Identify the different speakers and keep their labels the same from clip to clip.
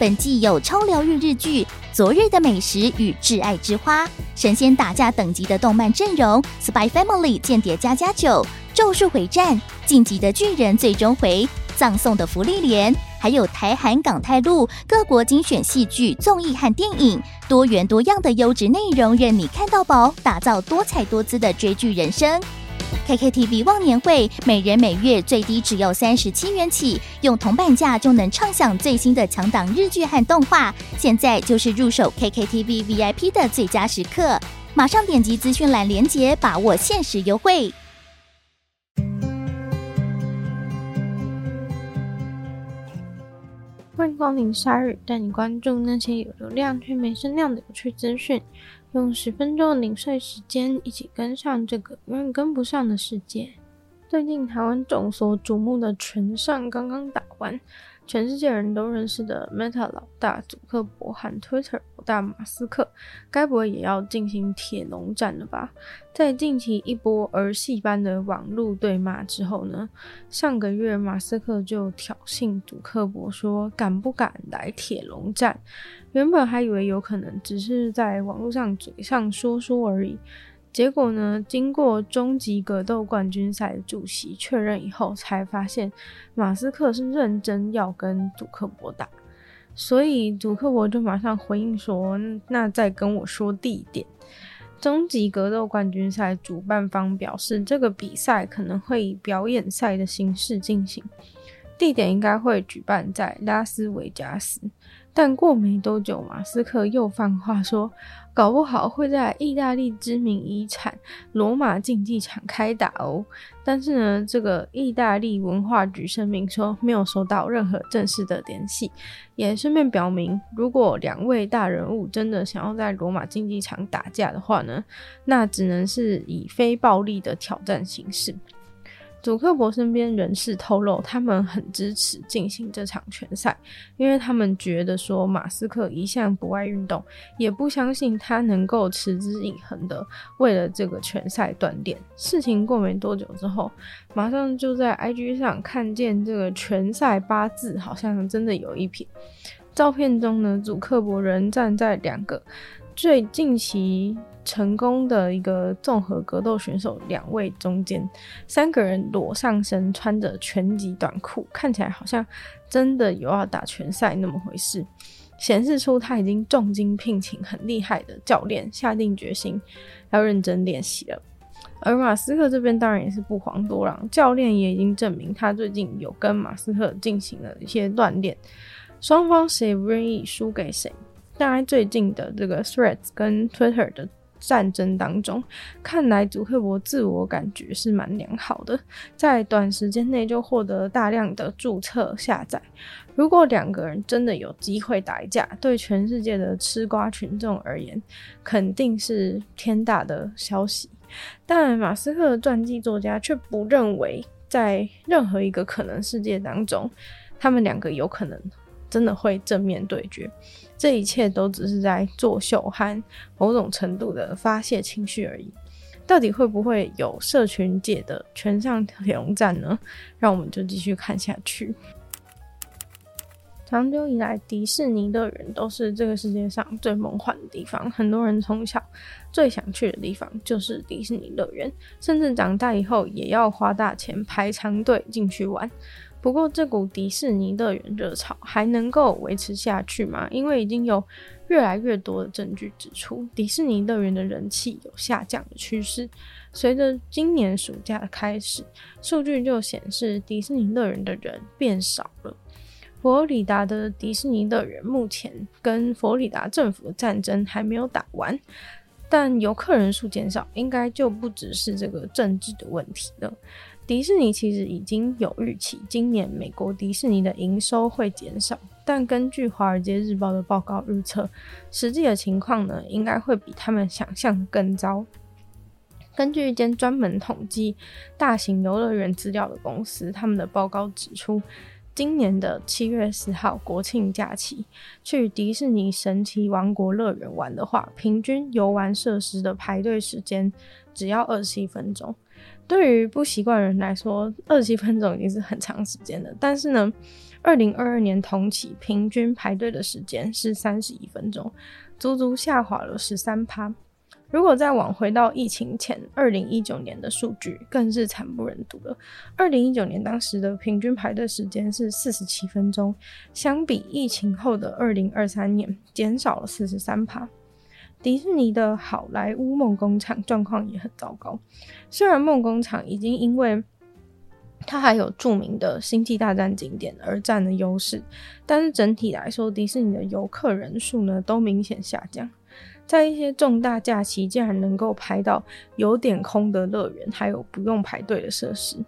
Speaker 1: 本季有超疗愈日剧《昨日的美食与挚爱之花》，神仙打架等级的动漫阵容，《Spy Family》间谍家家酒。咒术回战、晋级的巨人最终回、葬送的芙莉莲，还有台韩港泰陆各国精选戏剧、综艺和电影，多元多样的优质内容，任你看到饱，打造多彩多姿的追剧人生。KKTV 忘年会，每人每月最低只要三十七元起，用铜板价就能畅享最新的强档日剧和动画。现在就是入手 KKTV VIP 的最佳时刻，马上点击资讯栏链接，把握限时优惠。
Speaker 2: 欢迎光临鲨语，带你关注那些有流量却没声量的有趣资讯。用十分钟的零碎时间，一起跟上这个永远跟不上的世界。最近台湾众所瞩目的唇上刚刚打完。全世界人都认识的 Meta 老大祖克伯和 Twitter 老大马斯克，该不会也要进行铁笼战了吧？在近期一波儿戏般的网络对骂之后呢，上个月马斯克就挑衅祖克伯说：“敢不敢来铁笼战？”原本还以为有可能只是在网络上嘴上说说而已。结果呢，经过终极格斗冠军赛主席确认以后，才发现马斯克是认真要跟祖克伯打，所以祖克伯就马上回应说：“那再跟我说地点。”终极格斗冠军赛主办方表示，这个比赛可能会以表演赛的形式进行，地点应该会举办在拉斯维加斯。但过没多久，马斯克又放话说，搞不好会在意大利知名遗产罗马竞技场开打哦。但是呢，这个意大利文化局声明说没有收到任何正式的联系，也顺便表明，如果两位大人物真的想要在罗马竞技场打架的话呢，那只能是以非暴力的挑战形式。祖克伯身边人士透露，他们很支持进行这场拳赛，因为他们觉得说马斯克一向不爱运动，也不相信他能够持之以恒的为了这个拳赛锻炼。事情过没多久之后，马上就在 IG 上看见这个拳赛八字好像真的有一撇。照片中呢，祖克伯人站在两个最近期成功的一个综合格斗选手两位中间，三个人裸上身，穿着拳击短裤，看起来好像真的有要打拳赛那么回事，显示出他已经重金聘请很厉害的教练，下定决心要认真练习了。而马斯克这边当然也是不遑多让，教练也已经证明他最近有跟马斯克进行了一些锻炼，双方谁不愿意输给谁。当然，最近的这个 Threads 跟 Twitter 的战争当中，看来祖克伯自我感觉是蛮良好的，在短时间内就获得大量的注册下载。如果两个人真的有机会打一架，对全世界的吃瓜群众而言，肯定是天大的消息。但马斯克的传记作家却不认为，在任何一个可能世界当中，他们两个有可能。真的会正面对决，这一切都只是在作秀和某种程度的发泄情绪而已。到底会不会有社群界的全上铁笼战呢？让我们就继续看下去。长久以来，迪士尼乐园都是这个世界上最梦幻的地方，很多人从小最想去的地方就是迪士尼乐园，甚至长大以后也要花大钱排长队进去玩。不过，这股迪士尼乐园热潮还能够维持下去吗？因为已经有越来越多的证据指出，迪士尼乐园的人气有下降的趋势。随着今年暑假的开始，数据就显示迪士尼乐园的人变少了。佛罗里达的迪士尼乐园目前跟佛罗里达政府的战争还没有打完，但游客人数减少，应该就不只是这个政治的问题了。迪士尼其实已经有预期，今年美国迪士尼的营收会减少，但根据《华尔街日报》的报告预测，实际的情况呢，应该会比他们想象更糟。根据一间专门统计大型游乐园资料的公司，他们的报告指出，今年的七月十号国庆假期，去迪士尼神奇王国乐园玩的话，平均游玩设施的排队时间只要二十七分钟。对于不习惯人来说，二十七分钟已经是很长时间了。但是呢，二零二二年同期平均排队的时间是三十一分钟，足足下滑了十三趴。如果再往回到疫情前，二零一九年的数据更是惨不忍睹了。二零一九年当时的平均排队时间是四十七分钟，相比疫情后的二零二三年减少了四十三趴。迪士尼的好莱坞梦工厂状况也很糟糕，虽然梦工厂已经因为它还有著名的星际大战景点而占了优势，但是整体来说，迪士尼的游客人数呢都明显下降。在一些重大假期，竟然能够排到有点空的乐园，还有不用排队的设施。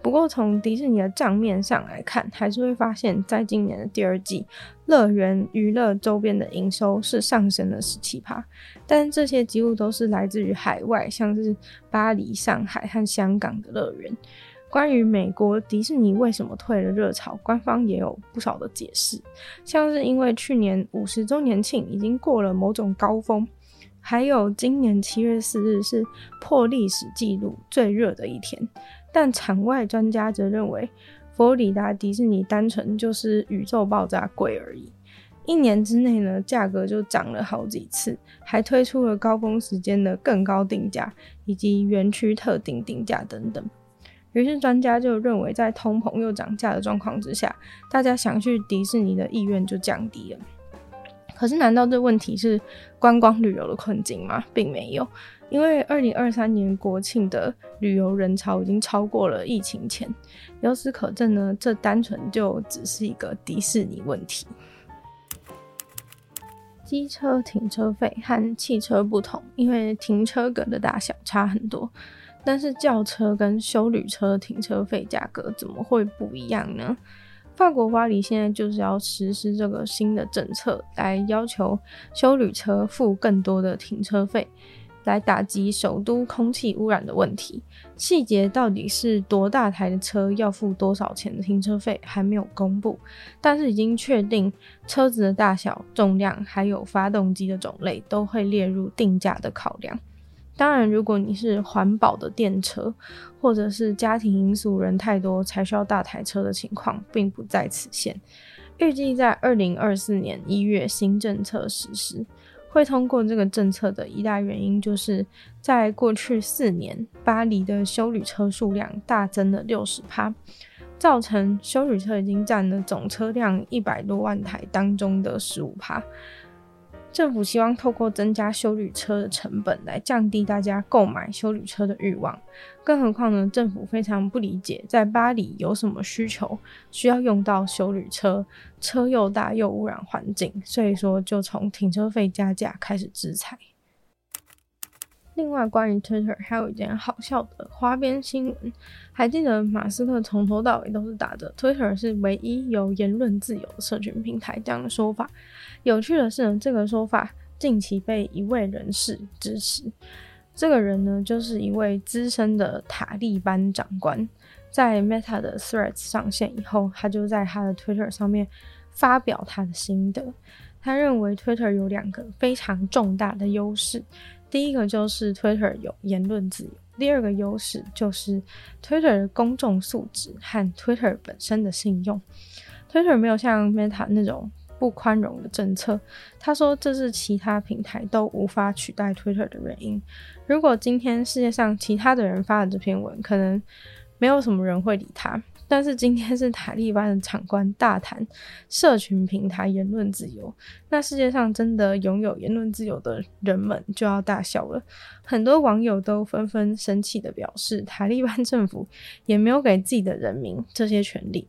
Speaker 2: 不过，从迪士尼的账面上来看，还是会发现，在今年的第二季，乐园娱乐周边的营收是上升了十七趴，但这些几乎都是来自于海外，像是巴黎、上海和香港的乐园。关于美国迪士尼为什么退了热潮，官方也有不少的解释，像是因为去年五十周年庆已经过了某种高峰，还有今年七月四日是破历史纪录最热的一天。但场外专家则认为，佛罗里达迪士尼单纯就是宇宙爆炸贵而已，一年之内呢，价格就涨了好几次，还推出了高峰时间的更高定价以及园区特定定价等等。于是专家就认为，在通膨又涨价的状况之下，大家想去迪士尼的意愿就降低了。可是，难道这问题是观光旅游的困境吗？并没有，因为二零二三年国庆的旅游人潮已经超过了疫情前。由此可证呢，这单纯就只是一个迪士尼问题。机车停车费和汽车不同，因为停车格的大小差很多。但是轿车跟休旅车停车费价格怎么会不一样呢？法国巴黎现在就是要实施这个新的政策，来要求休旅车付更多的停车费，来打击首都空气污染的问题。细节到底是多大台的车要付多少钱的停车费还没有公布，但是已经确定车子的大小、重量还有发动机的种类都会列入定价的考量。当然，如果你是环保的电车，或者是家庭因素人太多才需要大台车的情况，并不在此限。预计在二零二四年一月新政策实施，会通过这个政策的一大原因，就是在过去四年，巴黎的修旅车数量大增了六十趴，造成修旅车已经占了总车辆一百多万台当中的十五趴。政府希望透过增加修旅车的成本来降低大家购买修旅车的欲望。更何况呢，政府非常不理解在巴黎有什么需求需要用到修旅车，车又大又污染环境，所以说就从停车费加价开始制裁。另外，关于 Twitter 还有一件好笑的花边新闻，还记得马斯克从头到尾都是打着 Twitter 是唯一有言论自由的社群平台这样的说法。有趣的是呢，这个说法近期被一位人士支持。这个人呢，就是一位资深的塔利班长官。在 Meta 的 Threads 上线以后，他就在他的 Twitter 上面发表他的心得。他认为 Twitter 有两个非常重大的优势。第一个就是 Twitter 有言论自由，第二个优势就是 Twitter 的公众素质和 Twitter 本身的信用。Twitter 没有像 Meta 那种。不宽容的政策，他说这是其他平台都无法取代 Twitter 的原因。如果今天世界上其他的人发了这篇文，可能没有什么人会理他。但是今天是塔利班的长官大谈社群平台言论自由，那世界上真的拥有言论自由的人们就要大笑了。很多网友都纷纷生气地表示，塔利班政府也没有给自己的人民这些权利。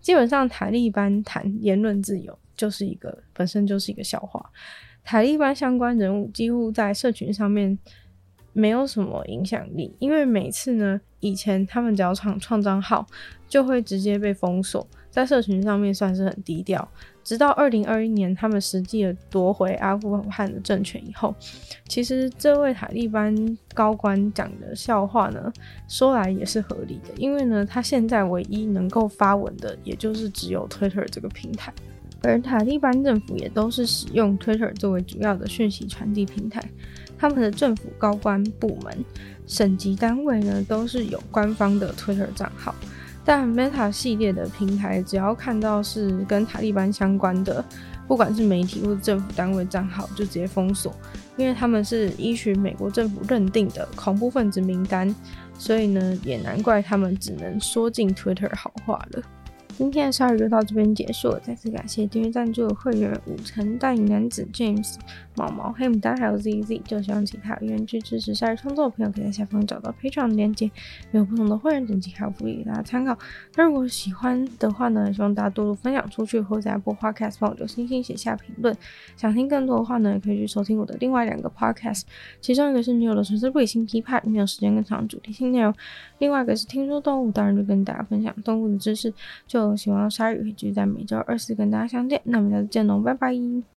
Speaker 2: 基本上，塔利班谈言论自由。就是一个本身就是一个笑话，塔利班相关人物几乎在社群上面没有什么影响力，因为每次呢，以前他们只要创创账号，就会直接被封锁，在社群上面算是很低调。直到二零二一年，他们实际的夺回阿富汗的政权以后，其实这位塔利班高官讲的笑话呢，说来也是合理的，因为呢，他现在唯一能够发文的，也就是只有 Twitter 这个平台。而塔利班政府也都是使用 Twitter 作为主要的讯息传递平台，他们的政府高官部门、省级单位呢，都是有官方的 Twitter 账号。但 Meta 系列的平台，只要看到是跟塔利班相关的，不管是媒体或者政府单位账号，就直接封锁，因为他们是依循美国政府认定的恐怖分子名单，所以呢，也难怪他们只能说尽 Twitter 好话了。今天的鲨鱼就到这边结束了，再次感谢订阅赞助的会员五层大影男子 James、毛毛、黑牡丹还有 ZZ，就希望其他愿意支持鲨鱼创作的朋友可以在下方找到 Patreon 链接，有不同的会员等级还有福利给大家参考。那如果喜欢的话呢，希望大家多多分享出去，或者在 Apple Podcast 帮我留星星写下评论。想听更多的话呢，也可以去收听我的另外两个 Podcast，其中一个是女友的纯粹不理性批判，没有时间更长主题性内容；另外一个是听说动物，当然就跟大家分享动物的知识。就希望鲨鱼可以继续在每周二四跟大家相见，那我们下次见喽，拜拜。